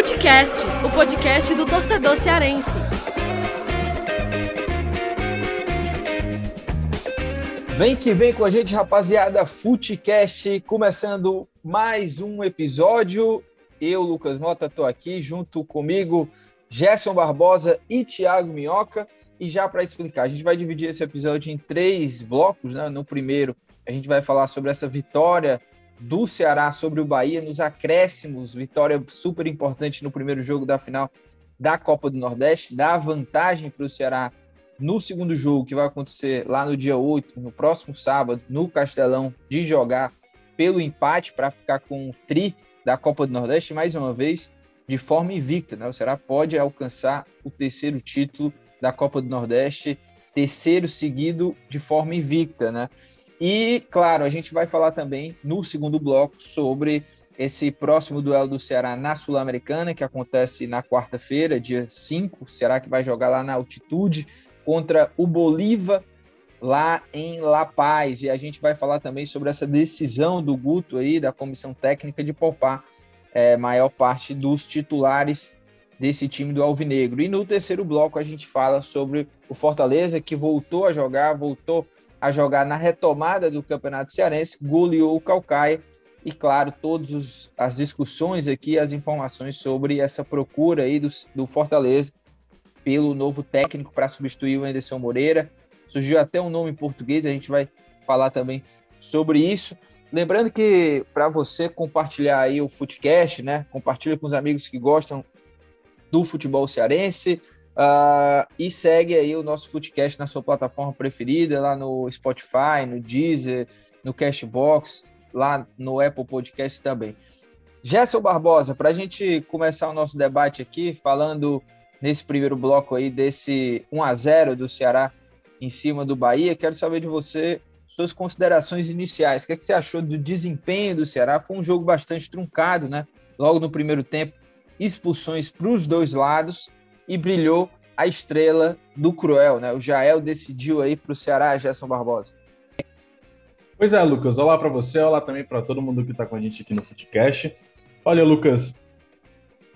Futecast, o podcast do torcedor cearense. Vem que vem com a gente, rapaziada. Futecast, começando mais um episódio. Eu, Lucas Mota, estou aqui junto comigo, Gerson Barbosa e Thiago Minhoca. E já para explicar, a gente vai dividir esse episódio em três blocos. Né? No primeiro, a gente vai falar sobre essa vitória do Ceará sobre o Bahia nos acréscimos, vitória super importante no primeiro jogo da final da Copa do Nordeste, dá vantagem para o Ceará no segundo jogo, que vai acontecer lá no dia 8, no próximo sábado, no Castelão, de jogar pelo empate para ficar com o tri da Copa do Nordeste, mais uma vez, de forma invicta. Né? O Ceará pode alcançar o terceiro título da Copa do Nordeste, terceiro seguido de forma invicta. Né? E, claro, a gente vai falar também no segundo bloco sobre esse próximo duelo do Ceará na Sul-Americana, que acontece na quarta-feira, dia 5. Será que vai jogar lá na altitude contra o Bolívar, lá em La Paz. E a gente vai falar também sobre essa decisão do Guto aí, da comissão técnica, de poupar é, maior parte dos titulares desse time do Alvinegro. E no terceiro bloco a gente fala sobre o Fortaleza, que voltou a jogar, voltou a jogar na retomada do Campeonato Cearense, goleou o Calcaia e, claro, todas as discussões aqui, as informações sobre essa procura aí do, do Fortaleza pelo novo técnico para substituir o Anderson Moreira. Surgiu até um nome em português, a gente vai falar também sobre isso. Lembrando que para você compartilhar aí o Footcast, né? Compartilha com os amigos que gostam do futebol cearense, Uh, e segue aí o nosso Footcast na sua plataforma preferida, lá no Spotify, no Deezer, no Cashbox, lá no Apple Podcast também. Gerson Barbosa, para a gente começar o nosso debate aqui, falando nesse primeiro bloco aí desse 1 a 0 do Ceará em cima do Bahia, quero saber de você suas considerações iniciais. O que, é que você achou do desempenho do Ceará? Foi um jogo bastante truncado, né? Logo no primeiro tempo, expulsões para os dois lados e brilhou a estrela do Cruel, né? O Jael decidiu aí para o Ceará, Gerson Barbosa. Pois é, Lucas. Olá para você, olá também para todo mundo que está com a gente aqui no Footcast. Olha, Lucas,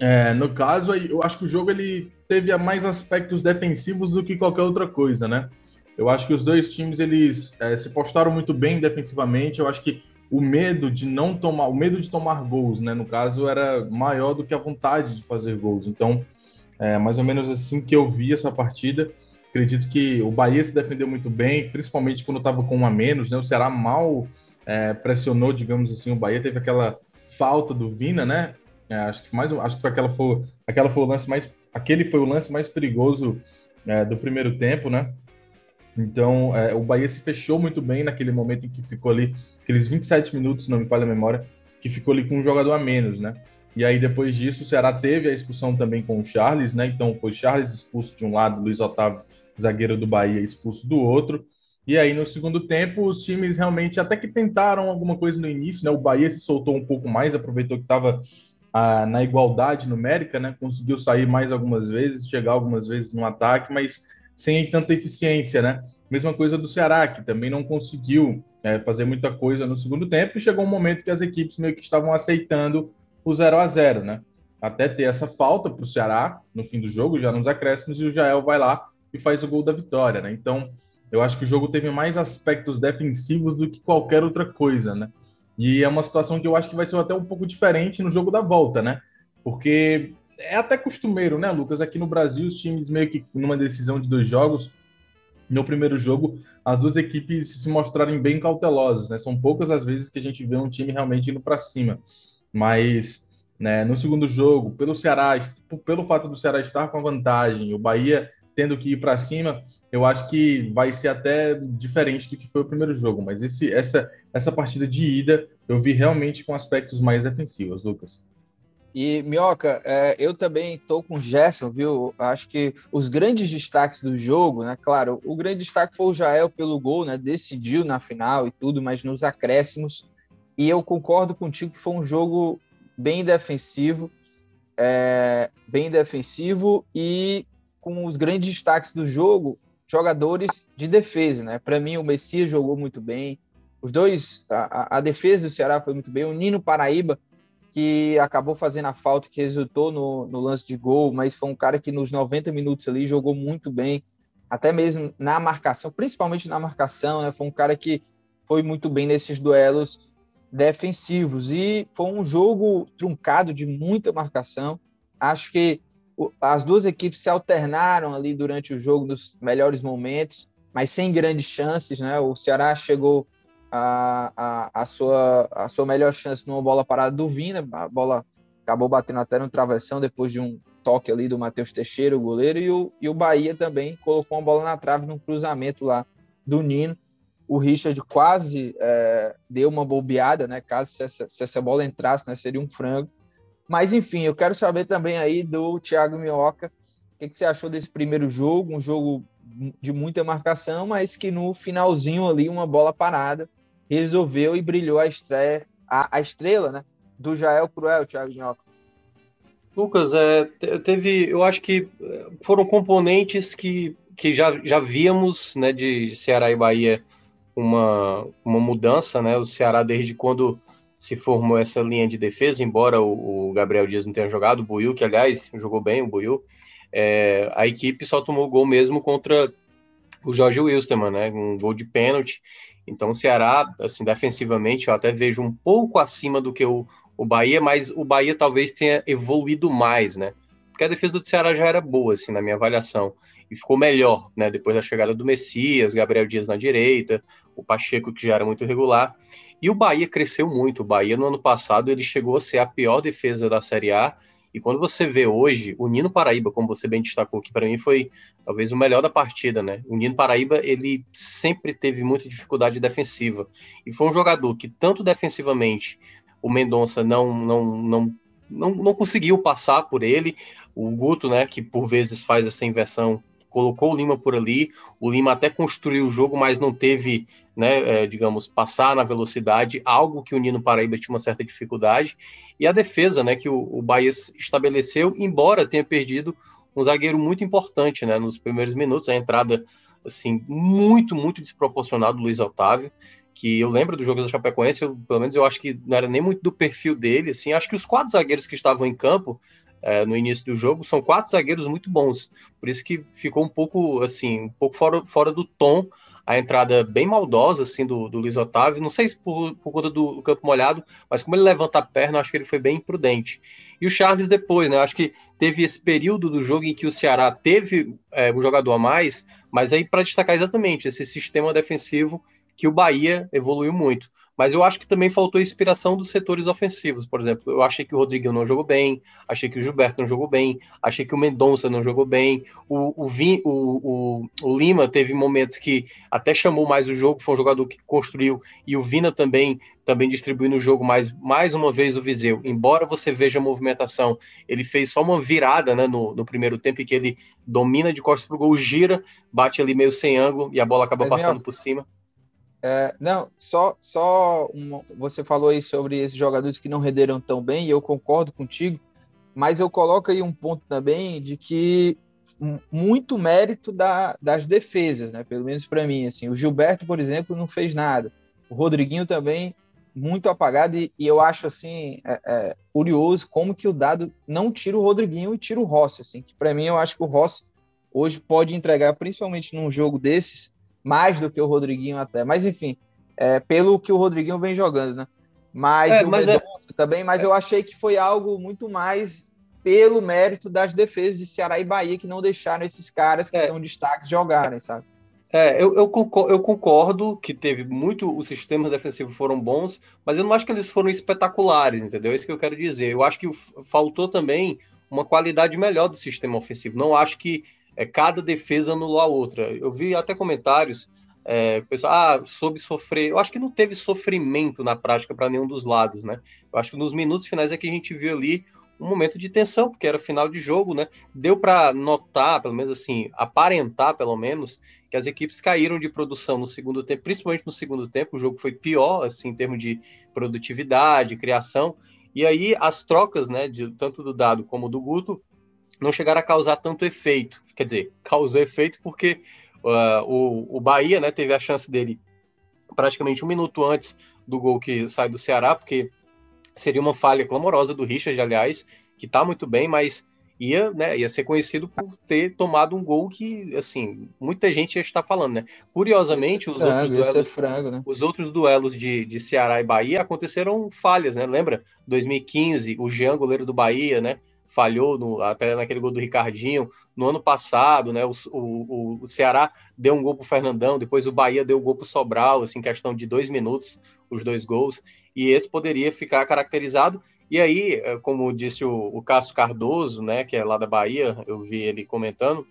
é, no caso, eu acho que o jogo ele teve mais aspectos defensivos do que qualquer outra coisa, né? Eu acho que os dois times eles é, se postaram muito bem defensivamente. Eu acho que o medo de não tomar, o medo de tomar gols, né? No caso, era maior do que a vontade de fazer gols. Então, é mais ou menos assim que eu vi essa partida. Acredito que o Bahia se defendeu muito bem, principalmente quando estava com um a menos. Né? O Ceará mal é, pressionou, digamos assim, o Bahia. Teve aquela falta do Vina, né? É, acho que mais, acho que aquela foi, aquela foi o lance mais, aquele foi o lance mais perigoso é, do primeiro tempo, né? Então, é, o Bahia se fechou muito bem naquele momento em que ficou ali, aqueles 27 minutos, não me falha a memória, que ficou ali com um jogador a menos, né? E aí, depois disso, o Ceará teve a expulsão também com o Charles, né? Então, foi Charles expulso de um lado, Luiz Otávio, zagueiro do Bahia, expulso do outro. E aí, no segundo tempo, os times realmente até que tentaram alguma coisa no início, né? O Bahia se soltou um pouco mais, aproveitou que estava ah, na igualdade numérica, né? Conseguiu sair mais algumas vezes, chegar algumas vezes no ataque, mas sem tanta eficiência, né? Mesma coisa do Ceará, que também não conseguiu é, fazer muita coisa no segundo tempo, e chegou um momento que as equipes meio que estavam aceitando o 0 a 0 né? Até ter essa falta para o Ceará no fim do jogo, já nos acréscimos, e o Jael vai lá e faz o gol da vitória, né? Então, eu acho que o jogo teve mais aspectos defensivos do que qualquer outra coisa, né? E é uma situação que eu acho que vai ser até um pouco diferente no jogo da volta, né? Porque é até costumeiro, né, Lucas? Aqui no Brasil, os times meio que numa decisão de dois jogos, no primeiro jogo, as duas equipes se mostrarem bem cautelosas, né? São poucas as vezes que a gente vê um time realmente indo para cima. Mas né, no segundo jogo, pelo Ceará, pelo fato do Ceará estar com a vantagem, o Bahia tendo que ir para cima, eu acho que vai ser até diferente do que foi o primeiro jogo. Mas esse, essa, essa partida de ida eu vi realmente com aspectos mais defensivos, Lucas. E, Minhoca, é, eu também estou com o Gerson, viu? Acho que os grandes destaques do jogo, né? Claro, o grande destaque foi o Jael pelo gol, né? Decidiu na final e tudo, mas nos acréscimos e eu concordo contigo que foi um jogo bem defensivo, é, bem defensivo e com os grandes destaques do jogo, jogadores de defesa, né? Para mim, o Messias jogou muito bem. Os dois, a, a, defesa do Ceará foi muito bem. O Nino Paraíba que acabou fazendo a falta que resultou no, no, lance de gol, mas foi um cara que nos 90 minutos ali jogou muito bem, até mesmo na marcação, principalmente na marcação, né? Foi um cara que foi muito bem nesses duelos defensivos e foi um jogo truncado de muita marcação. Acho que as duas equipes se alternaram ali durante o jogo nos melhores momentos, mas sem grandes chances, né? O Ceará chegou a, a, a, sua, a sua melhor chance numa bola parada do Vina, a bola acabou batendo até no travessão depois de um toque ali do Matheus Teixeira, o goleiro, e o, e o Bahia também colocou uma bola na trave num cruzamento lá do Nino. O Richard quase é, deu uma bobeada, né? Caso se essa, se essa bola entrasse, né, seria um frango. Mas enfim, eu quero saber também aí do Thiago Minhoca, o que, que você achou desse primeiro jogo, um jogo de muita marcação, mas que no finalzinho ali uma bola parada resolveu e brilhou a estreia, a, a estrela, né, do Jael Cruel, Thiago Minhoca. Lucas, é, teve, eu acho que é, foram componentes que, que já, já víamos, né, de Ceará e Bahia uma, uma mudança, né, o Ceará desde quando se formou essa linha de defesa, embora o, o Gabriel Dias não tenha jogado, o Buiu, que aliás jogou bem, o Buiu, é, a equipe só tomou gol mesmo contra o Jorge Wilstermann, né, um gol de pênalti, então o Ceará, assim, defensivamente, eu até vejo um pouco acima do que o, o Bahia, mas o Bahia talvez tenha evoluído mais, né? Porque a defesa do Ceará já era boa, assim, na minha avaliação. E ficou melhor, né? Depois da chegada do Messias, Gabriel Dias na direita, o Pacheco, que já era muito regular. E o Bahia cresceu muito. O Bahia, no ano passado, ele chegou a ser a pior defesa da Série A e quando você vê hoje, o Nino Paraíba, como você bem destacou, que para mim foi talvez o melhor da partida, né? O Nino Paraíba, ele sempre teve muita dificuldade defensiva. E foi um jogador que, tanto defensivamente, o Mendonça não, não, não, não, não conseguiu passar por ele. O Guto, né, que por vezes faz essa inversão, colocou o Lima por ali. O Lima até construiu o jogo, mas não teve, né, é, digamos, passar na velocidade, algo que o Nino Paraíba tinha uma certa dificuldade. E a defesa, né, que o, o Bahia estabeleceu, embora tenha perdido um zagueiro muito importante, né, nos primeiros minutos, a entrada assim muito, muito desproporcional do Luiz Otávio que eu lembro do jogo do Chapecoense, eu, pelo menos eu acho que não era nem muito do perfil dele, assim, acho que os quatro zagueiros que estavam em campo é, no início do jogo, são quatro zagueiros muito bons. Por isso que ficou um pouco assim, um pouco fora, fora do tom a entrada bem maldosa assim do, do Luiz Otávio. Não sei se por, por conta do, campo molhado, mas como ele levanta a perna, acho que ele foi bem imprudente. E o Charles depois, né? Acho que teve esse período do jogo em que o Ceará teve é, um jogador a mais, mas aí para destacar exatamente esse sistema defensivo que o Bahia evoluiu muito mas eu acho que também faltou inspiração dos setores ofensivos. Por exemplo, eu achei que o Rodriguinho não jogou bem, achei que o Gilberto não jogou bem, achei que o Mendonça não jogou bem, o, o, Vin, o, o, Lima teve momentos que até chamou mais o jogo, foi um jogador que construiu, e o Vina também também distribuindo o jogo mais, mais uma vez o Viseu. Embora você veja a movimentação, ele fez só uma virada né, no, no primeiro tempo, em que ele domina de costas para o gol, gira, bate ali meio sem ângulo e a bola acaba Mas, passando por cima. É, não, só, só uma, você falou aí sobre esses jogadores que não renderam tão bem, e eu concordo contigo, mas eu coloco aí um ponto também de que muito mérito da, das defesas, né? Pelo menos para mim, assim, o Gilberto, por exemplo, não fez nada, o Rodriguinho também muito apagado e, e eu acho assim é, é, curioso como que o dado não tira o Rodriguinho e tira o Rossi, assim, que para mim eu acho que o Rossi hoje pode entregar, principalmente num jogo desses, mais do que o Rodriguinho até. Mas enfim, é, pelo que o Rodriguinho vem jogando, né? Mas é, mas é... também, mas eu achei que foi algo muito mais pelo mérito das defesas de Ceará e Bahia que não deixaram esses caras que é. são destaques jogarem, sabe? É, eu, eu concordo que teve muito, os sistemas defensivos foram bons, mas eu não acho que eles foram espetaculares, entendeu? É isso que eu quero dizer. Eu acho que faltou também uma qualidade melhor do sistema ofensivo. Não acho que é, cada defesa anulou a outra. Eu vi até comentários, é, pessoal, ah, soube sofrer. Eu acho que não teve sofrimento na prática para nenhum dos lados, né? Eu acho que nos minutos finais é que a gente viu ali um momento de tensão, porque era final de jogo, né? Deu para notar, pelo menos assim, aparentar, pelo menos, que as equipes caíram de produção no segundo tempo, principalmente no segundo tempo. O jogo foi pior, assim, em termos de produtividade, criação. E aí as trocas, né, de, tanto do Dado como do Guto, não chegaram a causar tanto efeito. Quer dizer, causou efeito porque uh, o, o Bahia né, teve a chance dele praticamente um minuto antes do gol que sai do Ceará, porque seria uma falha clamorosa do Richard, aliás, que está muito bem, mas ia, né, ia ser conhecido por ter tomado um gol que, assim, muita gente já está falando, né? Curiosamente, os, outros duelos, né? os outros duelos de, de Ceará e Bahia aconteceram falhas, né? Lembra? 2015, o Jean, goleiro do Bahia, né? Falhou no, até naquele gol do Ricardinho. No ano passado, né? O, o, o Ceará deu um gol para o Fernandão, depois o Bahia deu um gol para o Sobral, assim, questão de dois minutos, os dois gols. E esse poderia ficar caracterizado e aí, é, como disse o, o Cássio Cardoso, né, que é lá da Bahia, eu vi ele comentando,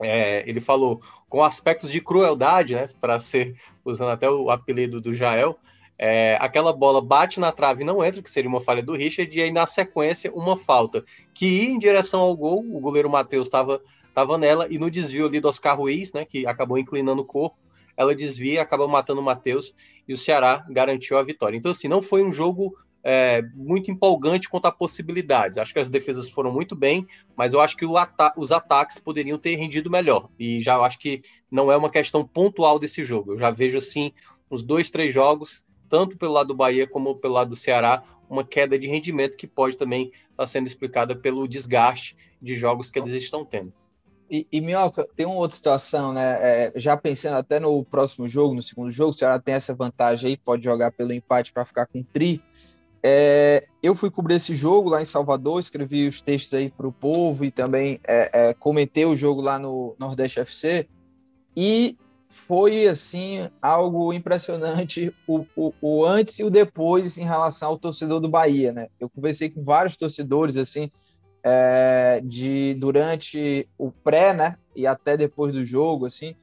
é, ele falou com aspectos de crueldade, né, para ser, usando até o apelido do Jael, é, aquela bola bate na trave e não entra, que seria uma falha do Richard, e aí na sequência uma falta, que ia em direção ao gol, o goleiro Matheus estava tava nela, e no desvio ali do Oscar Ruiz, né, que acabou inclinando o corpo, ela desvia, acaba matando o Matheus, e o Ceará garantiu a vitória. Então, assim, não foi um jogo é, muito empolgante quanto a possibilidades. Acho que as defesas foram muito bem, mas eu acho que ata os ataques poderiam ter rendido melhor. E já acho que não é uma questão pontual desse jogo. Eu já vejo assim uns dois, três jogos, tanto pelo lado do Bahia como pelo lado do Ceará, uma queda de rendimento que pode também estar tá sendo explicada pelo desgaste de jogos que eles estão tendo. E, e Minhoca, tem uma outra situação, né? É, já pensando até no próximo jogo, no segundo jogo, o Ceará tem essa vantagem aí, pode jogar pelo empate para ficar com tri. É, eu fui cobrir esse jogo lá em Salvador, escrevi os textos aí para o povo e também é, é, comentei o jogo lá no Nordeste FC e foi assim algo impressionante o, o, o, antes e o depois em relação ao torcedor do Bahia, né? Eu conversei com vários torcedores assim é, de durante o pré, né? E até depois do jogo, assim.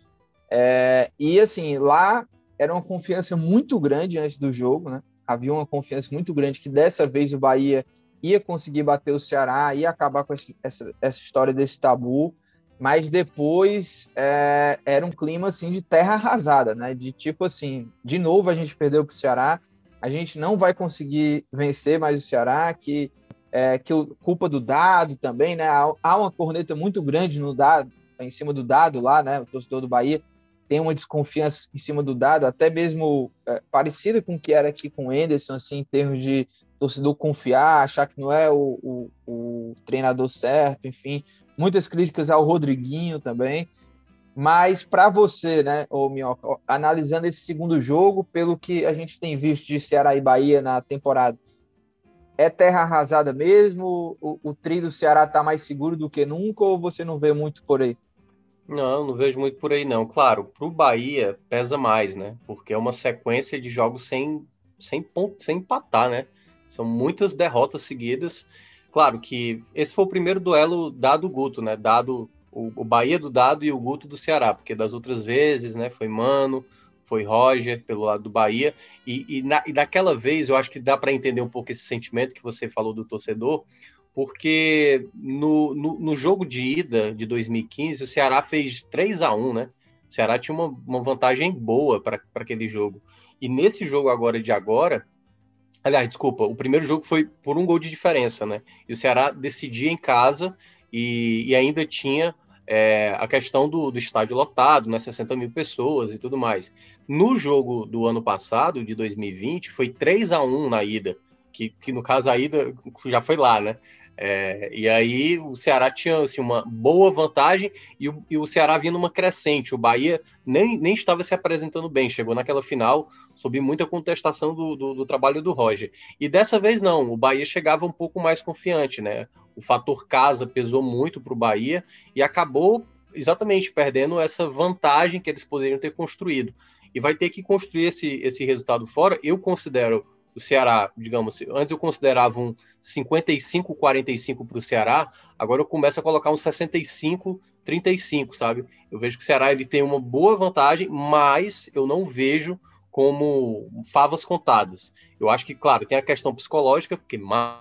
É, e assim lá era uma confiança muito grande antes do jogo, né? havia uma confiança muito grande que dessa vez o Bahia ia conseguir bater o Ceará, ia acabar com esse, essa, essa história desse tabu, mas depois é, era um clima assim de terra arrasada, né? De tipo assim, de novo a gente perdeu para o Ceará, a gente não vai conseguir vencer mais o Ceará, que é, que culpa do dado também, né? Há uma corneta muito grande no dado, em cima do dado lá, né? O torcedor do Bahia tem uma desconfiança em cima do dado, até mesmo é, parecida com o que era aqui com o Anderson, assim, em termos de torcedor confiar, achar que não é o, o, o treinador certo, enfim, muitas críticas ao Rodriguinho também. Mas para você, né, ô Minhoca, analisando esse segundo jogo, pelo que a gente tem visto de Ceará e Bahia na temporada, é terra arrasada mesmo? O, o do Ceará está mais seguro do que nunca ou você não vê muito por aí? Não, não vejo muito por aí, não. Claro, para o Bahia pesa mais, né? Porque é uma sequência de jogos sem, sem, ponto, sem empatar, né? São muitas derrotas seguidas. Claro que esse foi o primeiro duelo dado Guto, né? Dado o, o Bahia do Dado e o Guto do Ceará, porque das outras vezes, né? Foi Mano, foi Roger pelo lado do Bahia. E, e, na, e daquela vez eu acho que dá para entender um pouco esse sentimento que você falou do torcedor, porque no, no, no, jogo de ida de 2015, o Ceará fez 3 a 1 né? O Ceará tinha uma, uma vantagem boa para aquele jogo. E nesse jogo agora de agora, aliás, desculpa, o primeiro jogo foi por um gol de diferença, né? E o Ceará decidia em casa e, e ainda tinha é, a questão do, do, estádio lotado, né? 60 mil pessoas e tudo mais. No jogo do ano passado, de 2020, foi 3 a 1 na ida. Que, que no caso a ida já foi lá, né? É, e aí o Ceará tinha assim, uma boa vantagem e o, e o, Ceará vinha numa crescente. O Bahia nem, nem estava se apresentando bem, chegou naquela final sob muita contestação do, do, do, trabalho do Roger. E dessa vez não, o Bahia chegava um pouco mais confiante, né? O fator casa pesou muito para o Bahia e acabou exatamente perdendo essa vantagem que eles poderiam ter construído. E vai ter que construir esse, esse resultado fora. Eu considero o Ceará, digamos, antes eu considerava um 55-45 para o Ceará, agora eu começo a colocar um 65-35, sabe? Eu vejo que o Ceará ele tem uma boa vantagem, mas eu não vejo como favas contadas. Eu acho que, claro, tem a questão psicológica, porque mais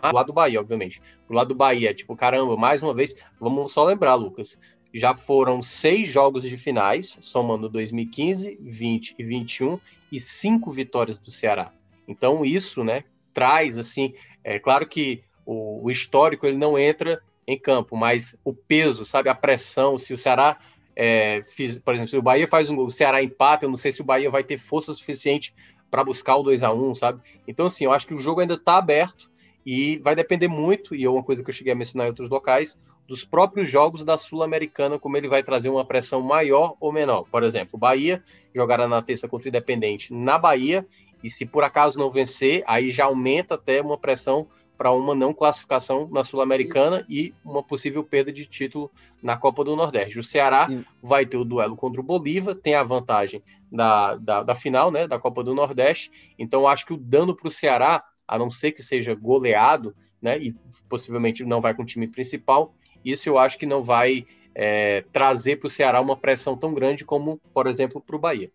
do lado do Bahia, obviamente. Do lado do Bahia, tipo, caramba, mais uma vez, vamos só lembrar, Lucas, já foram seis jogos de finais, somando 2015, 20 e 21, e cinco vitórias do Ceará. Então isso, né, traz assim, é claro que o, o histórico ele não entra em campo, mas o peso, sabe, a pressão, se o Ceará é, fiz, por exemplo, se o Bahia faz um gol, o Ceará empata, eu não sei se o Bahia vai ter força suficiente para buscar o 2 a 1 sabe? Então, assim, eu acho que o jogo ainda está aberto e vai depender muito, e é uma coisa que eu cheguei a mencionar em outros locais, dos próprios jogos da Sul-Americana, como ele vai trazer uma pressão maior ou menor. Por exemplo, Bahia jogará na terça contra o Independente na Bahia, e se por acaso não vencer, aí já aumenta até uma pressão para uma não classificação na Sul-Americana e uma possível perda de título na Copa do Nordeste. O Ceará vai ter o duelo contra o Bolívar, tem a vantagem da, da, da final né, da Copa do Nordeste, então acho que o dano para o Ceará, a não ser que seja goleado, né, e possivelmente não vai com o time principal, isso eu acho que não vai é, trazer para o Ceará uma pressão tão grande como, por exemplo, para o Bahia.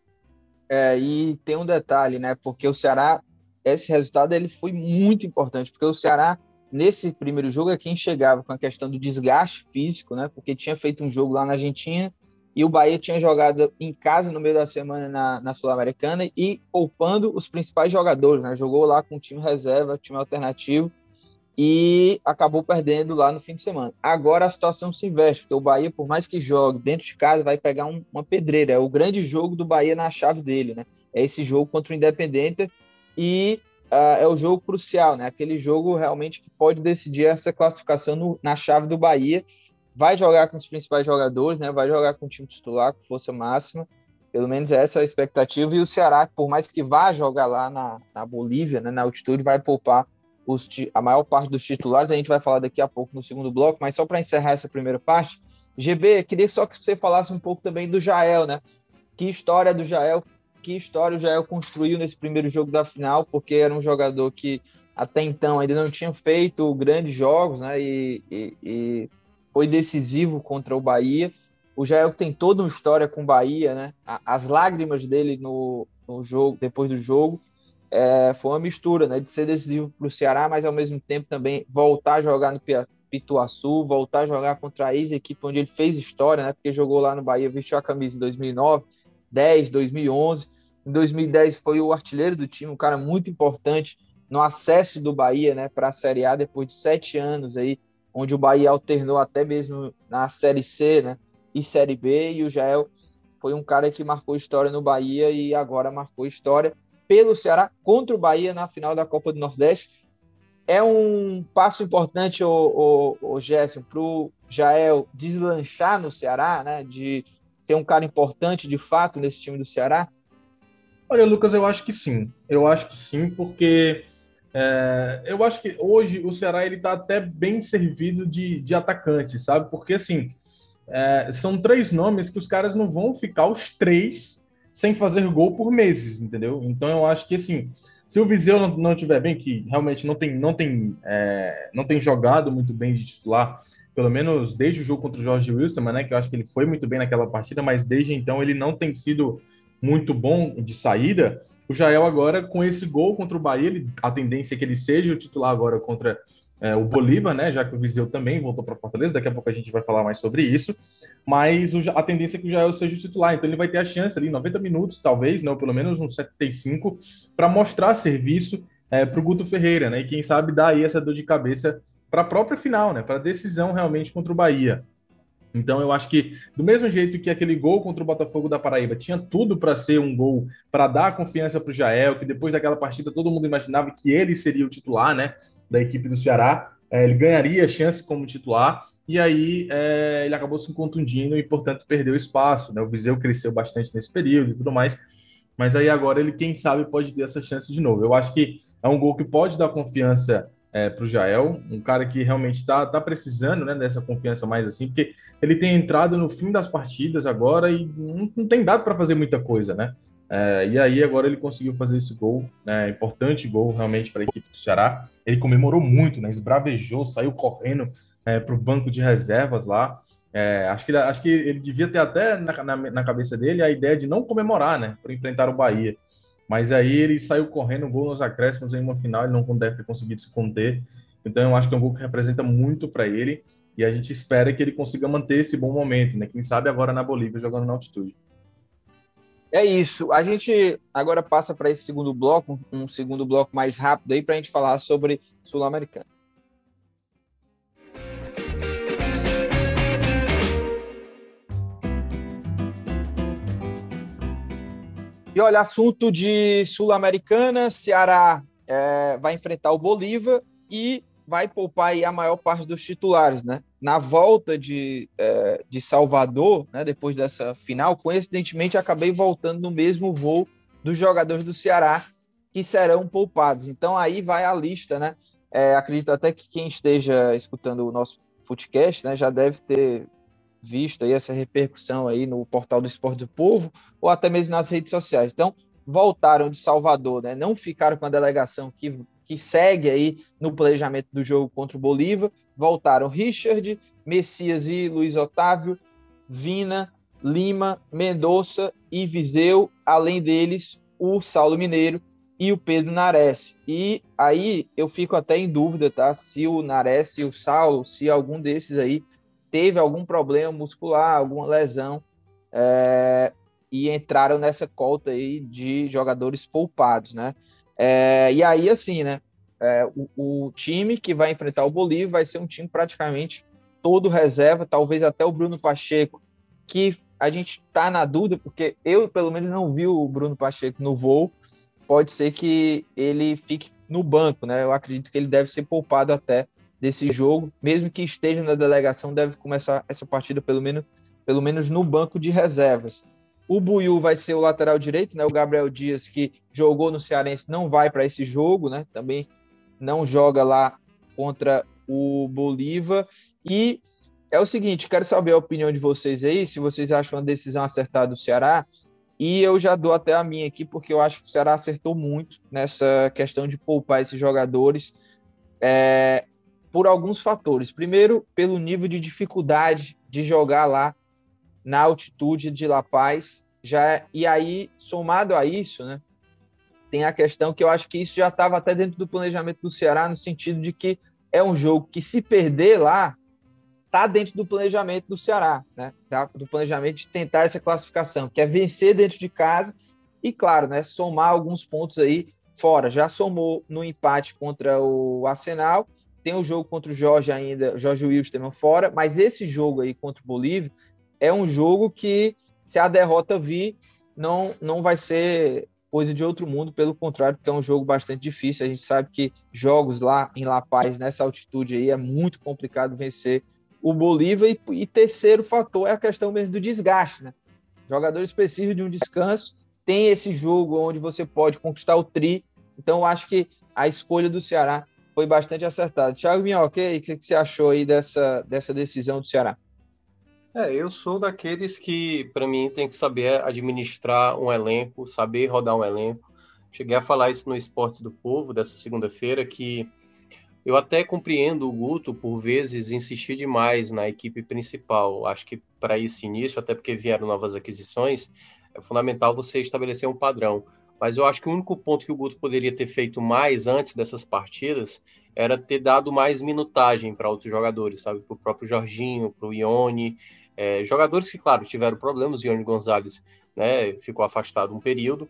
É, e tem um detalhe, né? Porque o Ceará, esse resultado ele foi muito importante, porque o Ceará, nesse primeiro jogo, é quem chegava com a questão do desgaste físico, né? Porque tinha feito um jogo lá na Argentina e o Bahia tinha jogado em casa no meio da semana na, na Sul-Americana e poupando os principais jogadores, né? Jogou lá com o time reserva, time alternativo e acabou perdendo lá no fim de semana. Agora a situação se inverte, porque o Bahia, por mais que jogue dentro de casa, vai pegar um, uma pedreira. É o grande jogo do Bahia na chave dele, né? É esse jogo contra o Independente e uh, é o jogo crucial, né? Aquele jogo realmente que pode decidir essa classificação no, na chave do Bahia. Vai jogar com os principais jogadores, né? Vai jogar com o time titular, com força máxima. Pelo menos essa é a expectativa. E o Ceará, por mais que vá jogar lá na, na Bolívia, né, na altitude, vai poupar os, a maior parte dos titulares, a gente vai falar daqui a pouco no segundo bloco, mas só para encerrar essa primeira parte, GB, queria só que você falasse um pouco também do Jael, né? Que história do Jael, que história o Jael construiu nesse primeiro jogo da final, porque era um jogador que até então ainda não tinha feito grandes jogos, né? E, e, e foi decisivo contra o Bahia. O Jael tem toda uma história com o Bahia, né? As lágrimas dele no, no jogo, depois do jogo, é, foi uma mistura, né, de ser decisivo para o Ceará, mas ao mesmo tempo também voltar a jogar no Pituaçu, voltar a jogar contra a ex-equipe onde ele fez história, né, porque jogou lá no Bahia, vestiu a camisa em 2009, 10, 2011, em 2010 foi o artilheiro do time, um cara muito importante no acesso do Bahia, né, para a Série A depois de sete anos aí, onde o Bahia alternou até mesmo na Série C, né, e Série B, e o Jael foi um cara que marcou história no Bahia e agora marcou história pelo Ceará contra o Bahia na final da Copa do Nordeste. É um passo importante, o, o, o Gerson, para o Jael deslanchar no Ceará, né? De ser um cara importante de fato nesse time do Ceará? Olha, Lucas, eu acho que sim. Eu acho que sim, porque é, eu acho que hoje o Ceará ele está até bem servido de, de atacante, sabe? Porque assim é, são três nomes que os caras não vão ficar os três sem fazer gol por meses, entendeu? Então eu acho que assim, se o Viseu não, não tiver bem, que realmente não tem, não tem, é, não tem jogado muito bem de titular, pelo menos desde o jogo contra o Jorge Wilson, né? Que eu acho que ele foi muito bem naquela partida, mas desde então ele não tem sido muito bom de saída. O Jael agora com esse gol contra o Bahia, ele, a tendência é que ele seja o titular agora contra é, o Bolívar, né? Já que o Viseu também voltou para Fortaleza, daqui a pouco a gente vai falar mais sobre isso. Mas a tendência é que o Jael seja o titular, então ele vai ter a chance ali, 90 minutos, talvez, não, pelo menos uns 75, para mostrar serviço é, para o Guto Ferreira, né? E quem sabe dar aí essa dor de cabeça para a própria final, né? Para a decisão realmente contra o Bahia. Então eu acho que do mesmo jeito que aquele gol contra o Botafogo da Paraíba tinha tudo para ser um gol para dar confiança para o Jael, que depois daquela partida todo mundo imaginava que ele seria o titular, né? da equipe do Ceará, é, ele ganharia chance como titular, e aí é, ele acabou se contundindo e, portanto, perdeu espaço. Né? O Viseu cresceu bastante nesse período e tudo mais, mas aí agora ele, quem sabe, pode ter essa chance de novo. Eu acho que é um gol que pode dar confiança é, para o Jael, um cara que realmente está tá precisando né, dessa confiança mais assim, porque ele tem entrado no fim das partidas agora e não, não tem dado para fazer muita coisa, né? É, e aí agora ele conseguiu fazer esse gol, né, importante gol realmente para a equipe do Ceará. Ele comemorou muito, né, esbravejou, saiu correndo é, para o banco de reservas lá. É, acho, que, acho que ele devia ter até na, na, na, cabeça dele a ideia de não comemorar, né, para enfrentar o Bahia. Mas aí ele saiu correndo, gol nos acréscimos em uma final, ele não deve ter conseguido se conter. Então eu acho que é um gol que representa muito para ele e a gente espera que ele consiga manter esse bom momento, né? Quem sabe agora na Bolívia jogando na altitude. É isso. A gente agora passa para esse segundo bloco, um segundo bloco mais rápido aí para a gente falar sobre Sul-Americano. E olha, assunto de Sul-Americana, Ceará é, vai enfrentar o Bolívar e vai poupar a maior parte dos titulares, né? Na volta de, é, de Salvador, né, depois dessa final, coincidentemente acabei voltando no mesmo voo dos jogadores do Ceará que serão poupados. Então aí vai a lista, né? É, acredito até que quem esteja escutando o nosso Footcast, né, já deve ter visto aí essa repercussão aí no portal do Esporte do Povo ou até mesmo nas redes sociais. Então, voltaram de Salvador, né? Não ficaram com a delegação que, que segue aí no planejamento do jogo contra o Bolívar. Voltaram Richard, Messias e Luiz Otávio, Vina, Lima, Mendonça e Viseu, além deles o Saulo Mineiro e o Pedro Nares. E aí eu fico até em dúvida, tá? Se o Nares e o Saulo, se algum desses aí teve algum problema muscular, alguma lesão, é, e entraram nessa colta aí de jogadores poupados, né? É, e aí, assim, né? É, o, o, time que vai enfrentar o Bolívar vai ser um time praticamente todo reserva, talvez até o Bruno Pacheco, que a gente tá na dúvida, porque eu, pelo menos, não vi o Bruno Pacheco no voo. Pode ser que ele fique no banco, né? Eu acredito que ele deve ser poupado até desse jogo, mesmo que esteja na delegação, deve começar essa partida pelo menos, pelo menos no banco de reservas. O Buiu vai ser o lateral direito, né? O Gabriel Dias, que jogou no Cearense, não vai para esse jogo, né? Também não joga lá contra o Bolívar. E é o seguinte, quero saber a opinião de vocês aí, se vocês acham a decisão acertada do Ceará. E eu já dou até a minha aqui, porque eu acho que o Ceará acertou muito nessa questão de poupar esses jogadores. É, por alguns fatores. Primeiro, pelo nível de dificuldade de jogar lá na altitude de La Paz. Já, e aí, somado a isso, né, tem a questão que eu acho que isso já estava até dentro do planejamento do Ceará, no sentido de que é um jogo que, se perder lá, está dentro do planejamento do Ceará, né? Tá? Do planejamento de tentar essa classificação, que é vencer dentro de casa e, claro, né, somar alguns pontos aí fora. Já somou no empate contra o Arsenal tem o jogo contra o Jorge ainda, Jorge Wilson fora, mas esse jogo aí contra o Bolívia é um jogo que, se a derrota vir, não, não vai ser coisa de outro mundo, pelo contrário, porque é um jogo bastante difícil. A gente sabe que jogos lá em La Paz, nessa altitude aí, é muito complicado vencer o Bolívia. E, e terceiro fator é a questão mesmo do desgaste, né? Jogador específico de um descanso, tem esse jogo onde você pode conquistar o tri. Então, eu acho que a escolha do Ceará foi bastante acertado. Thiago Minhoca, o que, que você achou aí dessa, dessa decisão do Ceará? É, eu sou daqueles que, para mim, tem que saber administrar um elenco, saber rodar um elenco. Cheguei a falar isso no Esportes do Povo, dessa segunda-feira, que eu até compreendo o Guto, por vezes, insistir demais na equipe principal. Acho que para esse início, até porque vieram novas aquisições, é fundamental você estabelecer um padrão. Mas eu acho que o único ponto que o Guto poderia ter feito mais antes dessas partidas era ter dado mais minutagem para outros jogadores, sabe? Para o próprio Jorginho, para o Ione. É, jogadores que, claro, tiveram problemas. O Ione Gonzalez né, ficou afastado um período.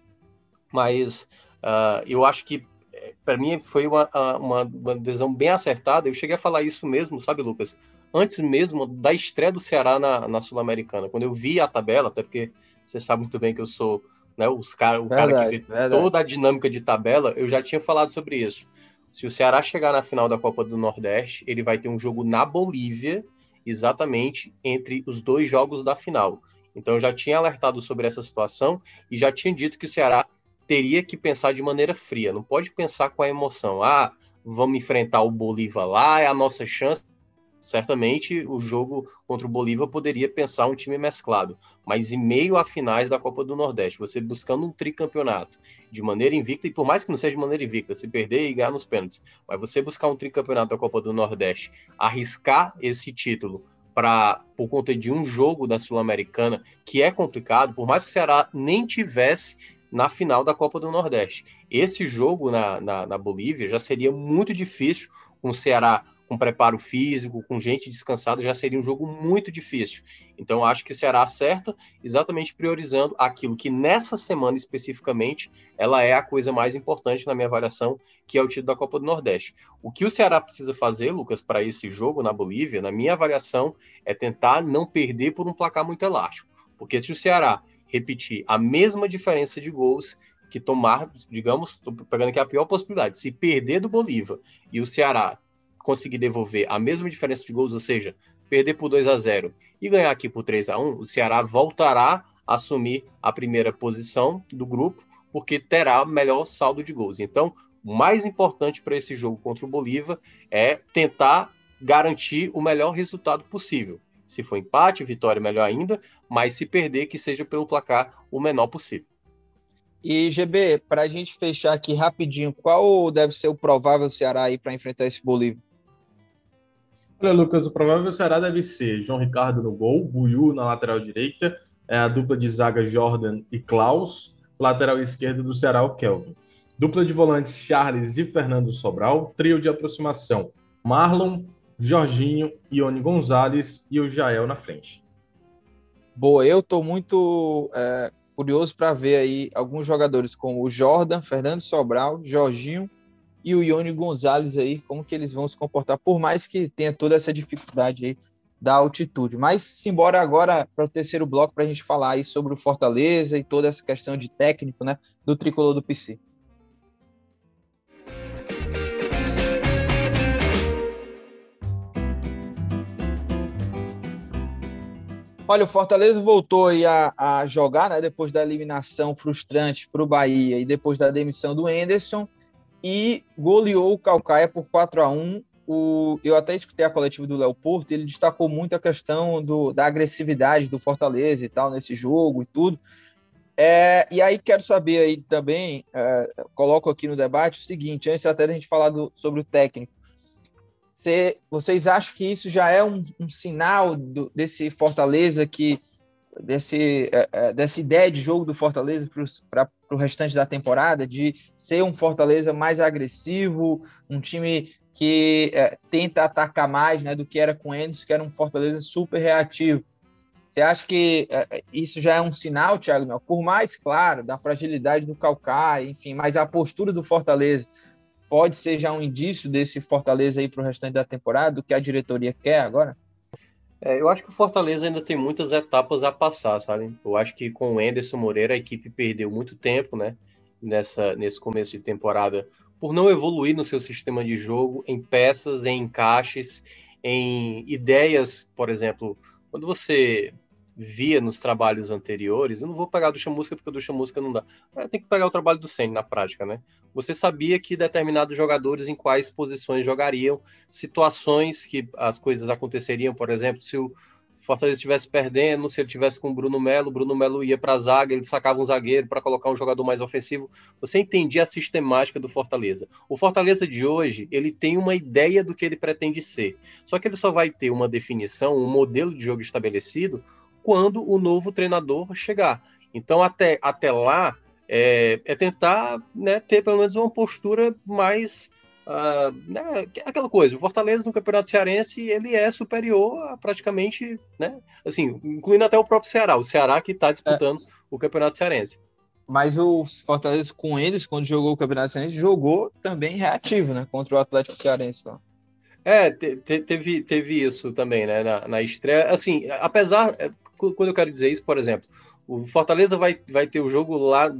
Mas uh, eu acho que, é, para mim, foi uma, uma, uma decisão bem acertada. Eu cheguei a falar isso mesmo, sabe, Lucas? Antes mesmo da estreia do Ceará na, na Sul-Americana. Quando eu vi a tabela, até porque você sabe muito bem que eu sou né? Os cara, o verdade, cara que vê verdade. toda a dinâmica de tabela, eu já tinha falado sobre isso. Se o Ceará chegar na final da Copa do Nordeste, ele vai ter um jogo na Bolívia, exatamente entre os dois jogos da final. Então eu já tinha alertado sobre essa situação e já tinha dito que o Ceará teria que pensar de maneira fria, não pode pensar com a emoção. Ah, vamos enfrentar o Bolívar lá, é a nossa chance certamente o jogo contra o Bolívar poderia pensar um time mesclado, mas em meio a finais da Copa do Nordeste, você buscando um tricampeonato de maneira invicta, e por mais que não seja de maneira invicta, se perder e ganhar nos pênaltis, mas você buscar um tricampeonato da Copa do Nordeste, arriscar esse título para por conta de um jogo da Sul-Americana, que é complicado, por mais que o Ceará nem tivesse na final da Copa do Nordeste. Esse jogo na, na, na Bolívia já seria muito difícil com o Ceará com preparo físico, com gente descansada, já seria um jogo muito difícil. Então, acho que o Ceará acerta exatamente priorizando aquilo que nessa semana especificamente ela é a coisa mais importante na minha avaliação, que é o título da Copa do Nordeste. O que o Ceará precisa fazer, Lucas, para esse jogo na Bolívia, na minha avaliação, é tentar não perder por um placar muito elástico. Porque se o Ceará repetir a mesma diferença de gols que tomar, digamos, estou pegando aqui a pior possibilidade, se perder do Bolívar e o Ceará conseguir devolver a mesma diferença de gols, ou seja, perder por 2 a 0 e ganhar aqui por 3 a 1 o Ceará voltará a assumir a primeira posição do grupo, porque terá melhor saldo de gols. Então, o mais importante para esse jogo contra o Bolívar é tentar garantir o melhor resultado possível. Se for empate, vitória, melhor ainda, mas se perder, que seja pelo placar o menor possível. E GB, para a gente fechar aqui rapidinho, qual deve ser o provável Ceará aí para enfrentar esse Bolívar? Olha, Lucas, o provável Ceará deve ser João Ricardo no gol, Buiu na lateral direita, é a dupla de zaga Jordan e Klaus, lateral esquerdo do Ceará, o Kelvin. Dupla de volantes Charles e Fernando Sobral, trio de aproximação Marlon, Jorginho, Ione Gonzalez e o Jael na frente. Boa, eu estou muito é, curioso para ver aí alguns jogadores como o Jordan, Fernando Sobral, Jorginho e o Ione Gonzalez aí, como que eles vão se comportar, por mais que tenha toda essa dificuldade aí da altitude. Mas simbora agora para o terceiro bloco para a gente falar aí sobre o Fortaleza e toda essa questão de técnico, né, do tricolor do PC. Olha, o Fortaleza voltou a, a jogar, né, depois da eliminação frustrante para o Bahia e depois da demissão do Enderson e goleou o Calcaia por 4 a 1 o, eu até escutei a coletiva do Léo Porto, ele destacou muito a questão do, da agressividade do Fortaleza e tal, nesse jogo e tudo. É, e aí quero saber aí também, é, coloco aqui no debate o seguinte, antes até da gente falar do, sobre o técnico, cê, vocês acham que isso já é um, um sinal do, desse Fortaleza que desse, é, é, dessa ideia de jogo do Fortaleza para o restante da temporada, de ser um Fortaleza mais agressivo, um time que é, tenta atacar mais né, do que era com eles, que era um Fortaleza super reativo. Você acha que é, isso já é um sinal, Thiago? Por mais, claro, da fragilidade do Calcaia, enfim, mas a postura do Fortaleza pode ser já um indício desse Fortaleza aí para o restante da temporada, do que a diretoria quer agora? É, eu acho que o Fortaleza ainda tem muitas etapas a passar, sabe? Eu acho que com o Enderson Moreira a equipe perdeu muito tempo, né? Nessa, nesse começo de temporada, por não evoluir no seu sistema de jogo, em peças, em encaixes, em ideias, por exemplo, quando você via nos trabalhos anteriores, eu não vou pegar do Chamusca porque do Chamusca não dá. É, tem que pegar o trabalho do Senna na prática, né? Você sabia que determinados jogadores em quais posições jogariam, situações que as coisas aconteceriam, por exemplo, se o Fortaleza estivesse perdendo, se ele tivesse com o Bruno Melo, Bruno Melo ia para a zaga, ele sacava um zagueiro para colocar um jogador mais ofensivo. Você entendia a sistemática do Fortaleza. O Fortaleza de hoje, ele tem uma ideia do que ele pretende ser. Só que ele só vai ter uma definição, um modelo de jogo estabelecido quando o novo treinador chegar. Então, até, até lá, é, é tentar né, ter pelo menos uma postura mais. Uh, né, aquela coisa, o Fortaleza no Campeonato Cearense ele é superior a praticamente, né, assim, incluindo até o próprio Ceará, o Ceará que está disputando é. o Campeonato Cearense. Mas o Fortaleza com eles, quando jogou o Campeonato Cearense, jogou também reativo, né, contra o Atlético Cearense. É, te, te, teve, teve isso também, né, na, na estreia. Assim, apesar, quando eu quero dizer isso, por exemplo, o Fortaleza vai, vai ter o jogo lá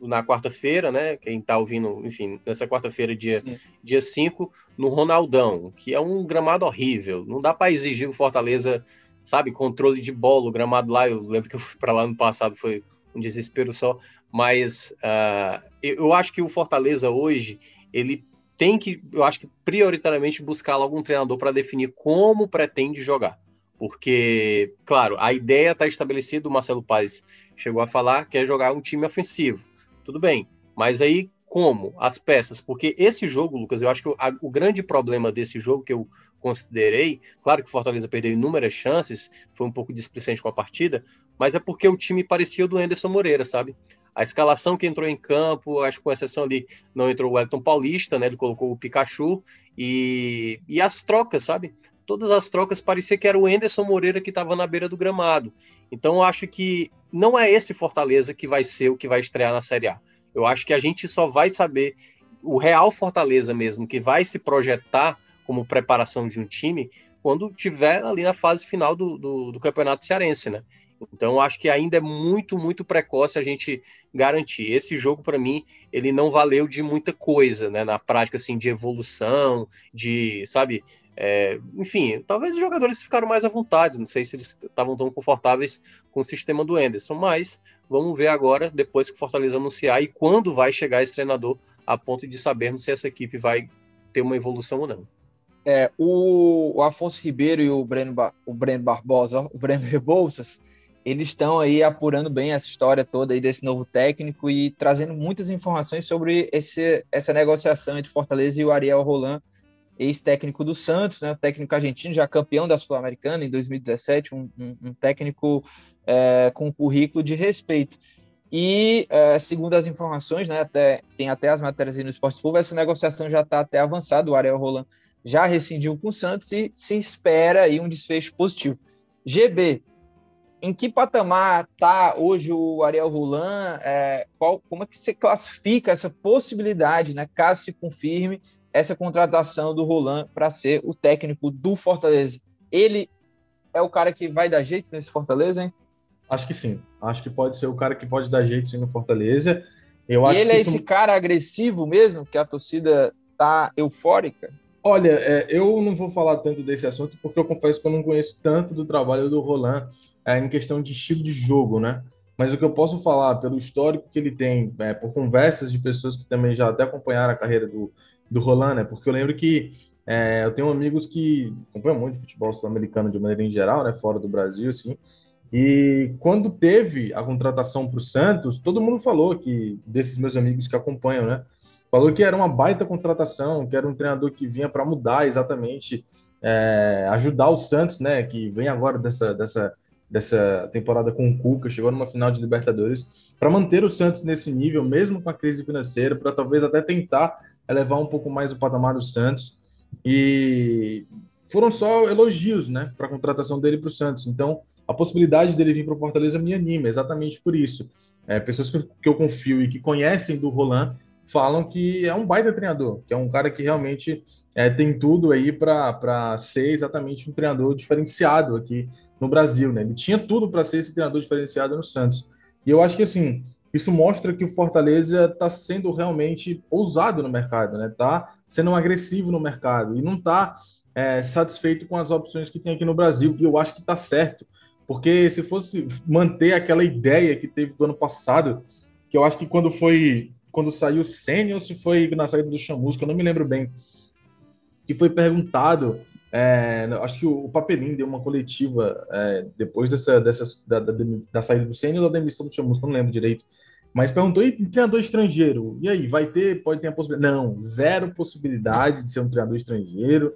na quarta-feira, né? Quem tá ouvindo, enfim, nessa quarta-feira, dia, dia 5, no Ronaldão, que é um gramado horrível. Não dá para exigir o Fortaleza, sabe, controle de bola, o gramado lá. Eu lembro que eu fui para lá no passado, foi um desespero só. Mas uh, eu acho que o Fortaleza hoje, ele tem que, eu acho que prioritariamente buscar algum treinador para definir como pretende jogar. Porque, claro, a ideia está estabelecida, o Marcelo Paes chegou a falar que é jogar um time ofensivo. Tudo bem, mas aí como? As peças. Porque esse jogo, Lucas, eu acho que o, a, o grande problema desse jogo que eu considerei, claro que o Fortaleza perdeu inúmeras chances, foi um pouco displicente com a partida, mas é porque o time parecia o do Anderson Moreira, sabe? A escalação que entrou em campo, acho que com exceção ali, não entrou o Elton Paulista, né? Ele colocou o Pikachu e, e as trocas, sabe? Todas as trocas parecia que era o Enderson Moreira que estava na beira do gramado. Então acho que não é esse Fortaleza que vai ser o que vai estrear na Série A. Eu acho que a gente só vai saber o real Fortaleza mesmo, que vai se projetar como preparação de um time, quando tiver ali na fase final do, do, do Campeonato Cearense, né? Então, acho que ainda é muito, muito precoce a gente garantir. Esse jogo, para mim, ele não valeu de muita coisa, né? Na prática, assim, de evolução, de, sabe? É, enfim, talvez os jogadores ficaram mais à vontade. Não sei se eles estavam tão confortáveis com o sistema do Anderson, mas vamos ver agora, depois que o Fortaleza anunciar, e quando vai chegar esse treinador, a ponto de sabermos se essa equipe vai ter uma evolução ou não. É, o, o Afonso Ribeiro e o Breno, o Breno Barbosa, o Breno Rebouças, eles estão aí apurando bem essa história toda aí desse novo técnico e trazendo muitas informações sobre esse, essa negociação entre Fortaleza e o Ariel Roland, ex-técnico do Santos, né, técnico argentino, já campeão da Sul-Americana em 2017, um, um, um técnico é, com currículo de respeito. E, é, segundo as informações, né, até, tem até as matérias aí no Esporte Povo, essa negociação já está até avançada, o Ariel Roland já rescindiu com o Santos e se espera aí um desfecho positivo. GB, em que patamar está hoje o Ariel Roland? É, qual, como é que você classifica essa possibilidade, né, caso se confirme essa contratação do Roland para ser o técnico do Fortaleza? Ele é o cara que vai dar jeito nesse Fortaleza, hein? Acho que sim. Acho que pode ser o cara que pode dar jeito sim no Fortaleza. Eu e ele é esse cara agressivo mesmo, que a torcida tá eufórica? Olha, é, eu não vou falar tanto desse assunto porque eu confesso que eu não conheço tanto do trabalho do Roland é, em questão de estilo de jogo, né? Mas o que eu posso falar pelo histórico que ele tem, é, por conversas de pessoas que também já até acompanharam a carreira do, do Roland, né? Porque eu lembro que é, eu tenho amigos que acompanham muito futebol sul-americano de maneira em geral, né? Fora do Brasil, assim. E quando teve a contratação para o Santos, todo mundo falou que desses meus amigos que acompanham, né? Falou que era uma baita contratação, que era um treinador que vinha para mudar exatamente, é, ajudar o Santos, né? Que vem agora dessa, dessa, dessa temporada com o Cuca, chegou numa final de Libertadores, para manter o Santos nesse nível, mesmo com a crise financeira, para talvez até tentar elevar um pouco mais o patamar do Santos. E foram só elogios, né, para a contratação dele para o Santos. Então, a possibilidade dele vir para o Fortaleza me anima, exatamente por isso. É, pessoas que, que eu confio e que conhecem do Roland falam que é um baita treinador, que é um cara que realmente é, tem tudo aí para ser exatamente um treinador diferenciado aqui no Brasil, né? Ele tinha tudo para ser esse treinador diferenciado no Santos. E eu acho que assim, isso mostra que o Fortaleza está sendo realmente ousado no mercado, né? Tá sendo agressivo no mercado e não está é, satisfeito com as opções que tem aqui no Brasil, que eu acho que está certo. Porque se fosse manter aquela ideia que teve do ano passado, que eu acho que quando foi quando saiu o Senna ou se foi na saída do Chamusca, eu não me lembro bem, que foi perguntado, é, acho que o, Papelinho deu uma coletiva é, depois dessa, dessa da, da, da, saída do Senna ou da demissão do Chamusca, não lembro direito, mas perguntou, e treinador estrangeiro? E aí, vai ter, pode ter a possibilidade? Não, zero possibilidade de ser um treinador estrangeiro,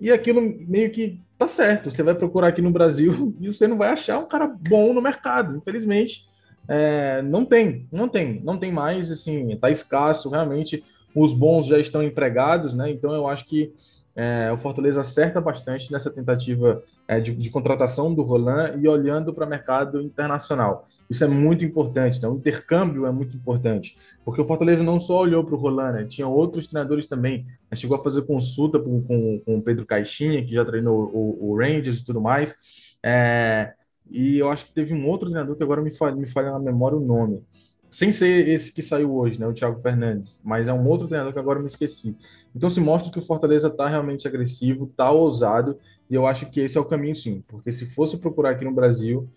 e aquilo meio que tá certo, você vai procurar aqui no Brasil e você não vai achar um cara bom no mercado, infelizmente, é, não tem, não tem, não tem mais, assim, tá escasso, realmente, os bons já estão empregados, né? Então eu acho que é, o Fortaleza acerta bastante nessa tentativa é, de, de, contratação do Roland e olhando para o mercado internacional. Isso é muito importante, né? o intercâmbio é muito importante, porque o Fortaleza não só olhou para o Roland, né? tinha outros treinadores também. A chegou a fazer consulta com, com, com o Pedro Caixinha, que já treinou o, o Rangers e tudo mais. É, e eu acho que teve um outro treinador que agora me falha, me falha na memória o nome. Sem ser esse que saiu hoje, né, o Thiago Fernandes, mas é um outro treinador que agora me esqueci. Então se mostra que o Fortaleza está realmente agressivo, está ousado, e eu acho que esse é o caminho sim, porque se fosse procurar aqui no Brasil,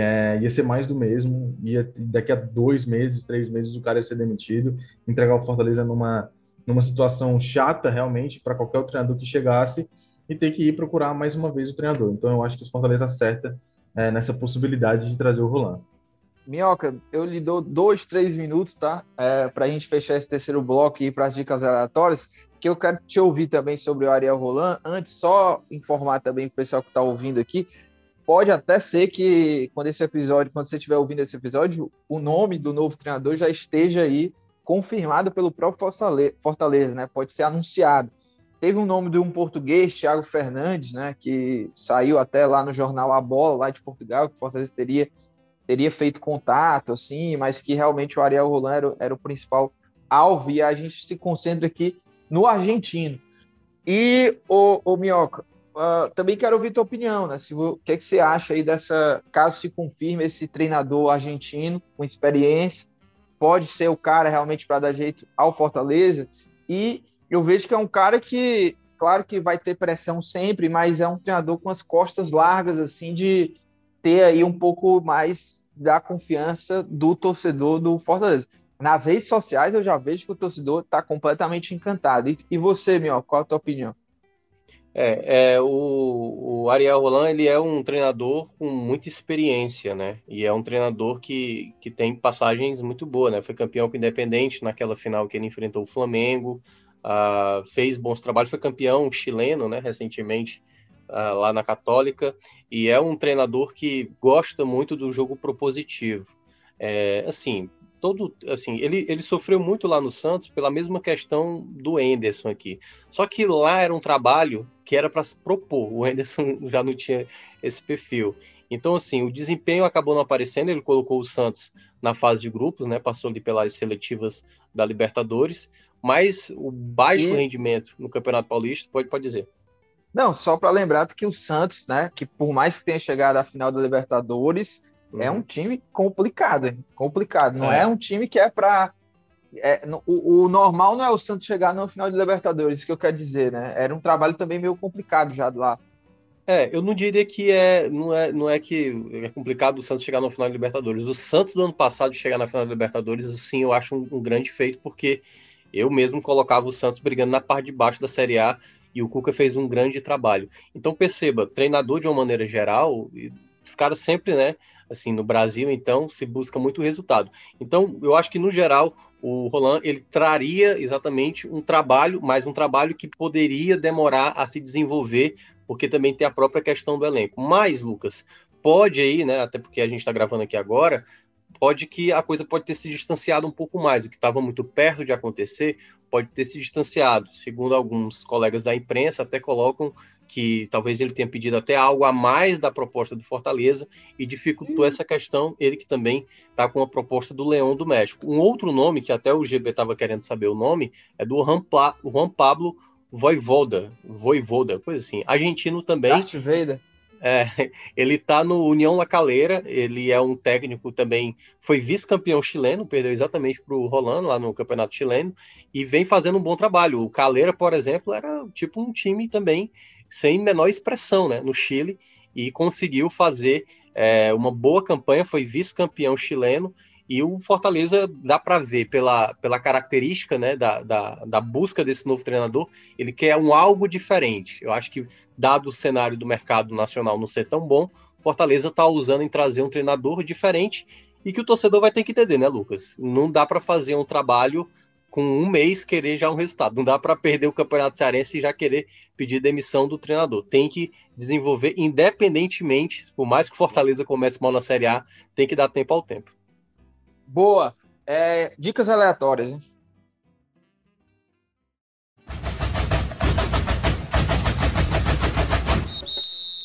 é, ia ser mais do mesmo, ia, daqui a dois meses, três meses o cara ia ser demitido, entregar o Fortaleza numa, numa situação chata realmente para qualquer treinador que chegasse e ter que ir procurar mais uma vez o treinador. Então eu acho que o Fortaleza acerta é, nessa possibilidade de trazer o Roland. Minhoca, eu lhe dou dois, três minutos, tá? É, para a gente fechar esse terceiro bloco e ir para as dicas aleatórias, que eu quero te ouvir também sobre o Ariel Roland. Antes, só informar também o pessoal que está ouvindo aqui. Pode até ser que quando esse episódio, quando você estiver ouvindo esse episódio, o nome do novo treinador já esteja aí confirmado pelo próprio Fortaleza, né? Pode ser anunciado. Teve um nome de um português, Thiago Fernandes, né, que saiu até lá no jornal A Bola, lá de Portugal, que o Fortaleza teria, teria feito contato, assim, mas que realmente o Ariel Roland era, era o principal alvo, e a gente se concentra aqui no argentino. E, o, o Minhoca, uh, também quero ouvir tua opinião, né? Se, o que, é que você acha aí dessa, caso se confirme esse treinador argentino com experiência, pode ser o cara realmente para dar jeito ao Fortaleza? E eu vejo que é um cara que, claro que vai ter pressão sempre, mas é um treinador com as costas largas, assim, de ter aí um pouco mais da confiança do torcedor do Fortaleza. Nas redes sociais eu já vejo que o torcedor está completamente encantado. E, e você, meu, qual a tua opinião? É, é o, o, Ariel Roland ele é um treinador com muita experiência, né? E é um treinador que, que tem passagens muito boas, né? Foi campeão com o Independente naquela final que ele enfrentou o Flamengo, uh, fez bons trabalhos, foi campeão chileno, né? Recentemente uh, lá na Católica e é um treinador que gosta muito do jogo propositivo. É, assim, todo assim, ele, ele sofreu muito lá no Santos pela mesma questão do Enderson aqui. Só que lá era um trabalho que era para se propor. O Enderson já não tinha esse perfil. Então, assim, o desempenho acabou não aparecendo. Ele colocou o Santos na fase de grupos, né? Passou ali pelas seletivas da Libertadores. Mas o baixo e... rendimento no Campeonato Paulista, pode, pode dizer. Não, só para lembrar que o Santos, né? Que por mais que tenha chegado à final da Libertadores, Uhum. É um time complicado, complicado. Não é, é um time que é para é, o, o, normal não é o Santos chegar no final de Libertadores, isso que eu quero dizer, né? Era um trabalho também meio complicado já lá. É, eu não diria que é não, é, não é que é complicado o Santos chegar no final de Libertadores. O Santos do ano passado chegar na final de Libertadores, sim, eu acho um, um grande feito, porque eu mesmo colocava o Santos brigando na parte de baixo da Série A e o Cuca fez um grande trabalho. Então perceba, treinador de uma maneira geral, os caras sempre, né, assim, no Brasil, então, se busca muito resultado. Então, eu acho que, no geral, o Roland, ele traria exatamente um trabalho, mas um trabalho que poderia demorar a se desenvolver, porque também tem a própria questão do elenco. Mas, Lucas, pode aí, né, até porque a gente está gravando aqui agora, pode que a coisa pode ter se distanciado um pouco mais. O que estava muito perto de acontecer pode ter se distanciado. Segundo alguns colegas da imprensa, até colocam que talvez ele tenha pedido até algo a mais da proposta do Fortaleza e dificultou essa questão, ele que também está com a proposta do Leão do México. Um outro nome, que até o GB estava querendo saber o nome, é do Juan, pa Juan Pablo Voivoda, Voivoda, coisa assim. Argentino também. Darth Vader. É, ele está no União La Calera, ele é um técnico também, foi vice-campeão chileno, perdeu exatamente para o Rolando lá no campeonato chileno, e vem fazendo um bom trabalho. O Calera, por exemplo, era tipo um time também sem menor expressão né, no Chile, e conseguiu fazer é, uma boa campanha, foi vice-campeão chileno, e o Fortaleza dá para ver pela, pela característica né, da, da, da, busca desse novo treinador, ele quer um algo diferente. Eu acho que, dado o cenário do mercado nacional não ser tão bom, Fortaleza está usando em trazer um treinador diferente e que o torcedor vai ter que entender, né, Lucas? Não dá para fazer um trabalho com um mês querer já um resultado. Não dá para perder o Campeonato Cearense e já querer pedir demissão do treinador. Tem que desenvolver independentemente, por mais que Fortaleza comece mal na Série A, tem que dar tempo ao tempo. Boa. É, dicas aleatórias. Hein?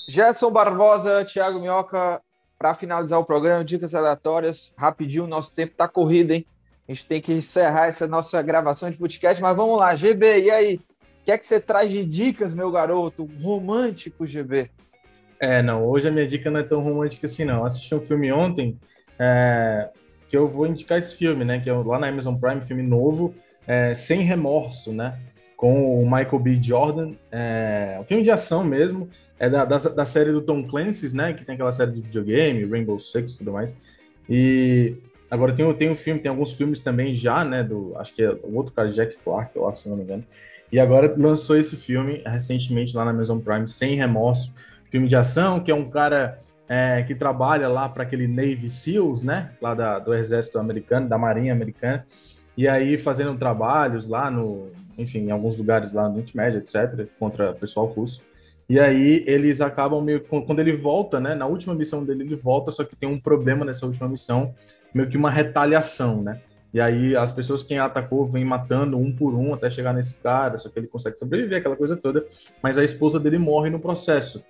Gerson Barbosa, Thiago Minhoca, para finalizar o programa, dicas aleatórias, rapidinho, nosso tempo está corrido, hein? A gente tem que encerrar essa nossa gravação de podcast, mas vamos lá, GB, e aí? O que é que você traz de dicas, meu garoto? Romântico, GB. É, não, hoje a minha dica não é tão romântica assim, não. Eu assisti um filme ontem, é, que eu vou indicar esse filme, né? Que é lá na Amazon Prime, filme novo, é, Sem Remorso, né? Com o Michael B. Jordan. É um filme de ação mesmo. É da, da, da série do Tom Clancy, né? Que tem aquela série de videogame, Rainbow Six e tudo mais. E agora tem, tem um filme, tem alguns filmes também já, né? Do, acho que é o outro cara, Jack Clark, eu acho, se não me engano. E agora lançou esse filme recentemente lá na Amazon Prime, Sem Remorso. Filme de ação, que é um cara é, que trabalha lá para aquele Navy SEALs, né? Lá da, do exército americano, da marinha americana. E aí fazendo trabalhos lá no, enfim, em alguns lugares lá no Oriente etc., contra pessoal russo. E aí eles acabam meio quando ele volta, né? Na última missão dele ele volta, só que tem um problema nessa última missão, meio que uma retaliação, né? E aí as pessoas quem atacou vêm matando um por um até chegar nesse cara, só que ele consegue sobreviver, aquela coisa toda, mas a esposa dele morre no processo.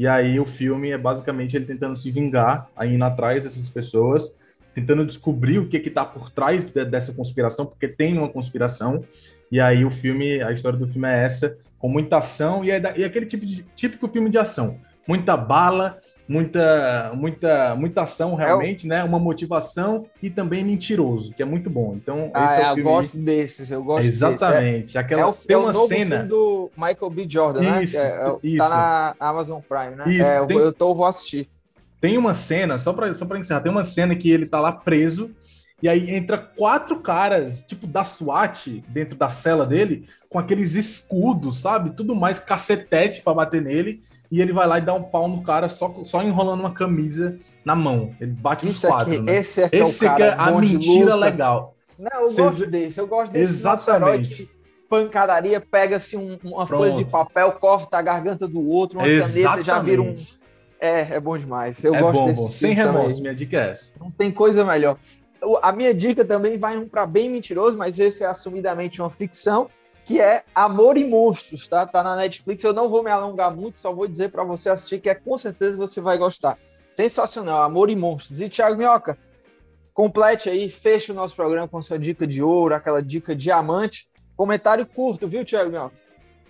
E aí o filme é basicamente ele tentando se vingar, aí indo atrás dessas pessoas, tentando descobrir o que que tá por trás dessa conspiração, porque tem uma conspiração. E aí o filme, a história do filme é essa, com muita ação, e é, da, e é aquele tipo de, típico filme de ação. Muita bala, muita, muita, muita ação realmente, é o... né? Uma motivação e também mentiroso, que é muito bom. Então, ah, é, é eu gosto desses, eu gosto Exatamente. Desse. É, Aquela, é o, tem é uma cena do Michael B. Jordan, né? isso, né? Isso. Tá na Amazon Prime, né? Isso, é, tem... eu, tô, eu vou assistir. Tem uma cena, só para só pra encerrar, tem uma cena que ele tá lá preso e aí entra quatro caras, tipo da SWAT, dentro da cela dele, com aqueles escudos, sabe? Tudo mais cacetete para bater nele e ele vai lá e dá um pau no cara só, só enrolando uma camisa na mão. Ele bate Isso nos quatro, aqui, né? Esse é esse o cara é a mentira legal. Não, eu Você gosto vê- desse. Eu gosto desse Exatamente. que pancadaria, pega-se um- uma Pronto. folha de papel, corta a garganta do outro, uma caneta, já vira um... Exatamente. É, é bom demais. Eu é gosto bom, desse bom. Sem remorso, minha dica é essa. Não tem coisa melhor. A minha dica também vai um para bem mentiroso, mas esse é assumidamente uma ficção, que é Amor e Monstros, tá? Tá na Netflix. Eu não vou me alongar muito, só vou dizer para você assistir que é com certeza você vai gostar. Sensacional, Amor e Monstros. E Thiago Minhoca, complete aí, fecha o nosso programa com sua dica de ouro, aquela dica diamante. Comentário curto, viu, Thiago Minhoca?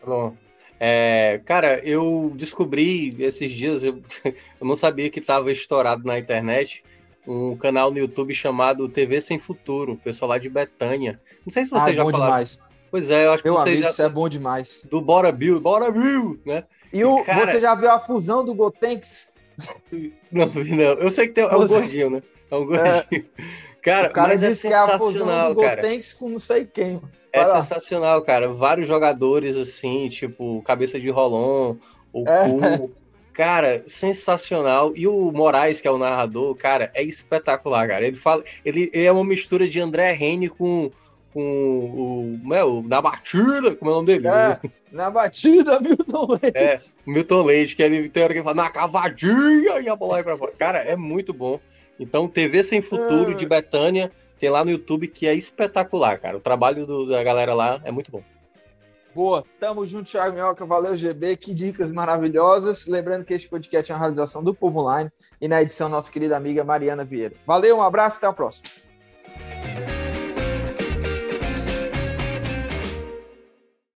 Bom. É, cara, eu descobri esses dias, eu, eu não sabia que estava estourado na internet, um canal no YouTube chamado TV Sem Futuro, o pessoal lá de Betânia. Não sei se você ah, já bom falou. demais. Pois é, eu acho que Meu você amigo, já. isso é bom demais. Do Bora Bill, Bora Bill, né? E o, Cara- você já viu a fusão do Gotenks? Não, não. Eu sei que tem, é um Você- gordinho, né? É um gordinho. Cara, o cara mas é disse que é a fusão sensacional, do cara. Gotenks com não sei quem. mano. É lá. sensacional, cara. Vários jogadores assim, tipo Cabeça de Rolon, o É. Cu. Cara, sensacional. E o Moraes, que é o narrador, cara, é espetacular, cara. Ele fala, ele é uma mistura de André Rene com com o, é, o na batida, como é o nome dele? É, na batida, Milton Leite. É, Milton Leite, que ele tem hora que ele fala na cavadinha e a bola vai pra fora. Cara, é muito bom. Então, TV Sem Futuro É. de Betânia, tem lá no YouTube que é espetacular, cara. O trabalho do- da galera lá é muito bom. Boa, tamo junto, Thiago Minhoca. Valeu, GB. Que dicas maravilhosas. Lembrando que este podcast é uma realização do Povo Online e na edição, nossa querida amiga Mariana Vieira. Valeu, um abraço, até a próxima.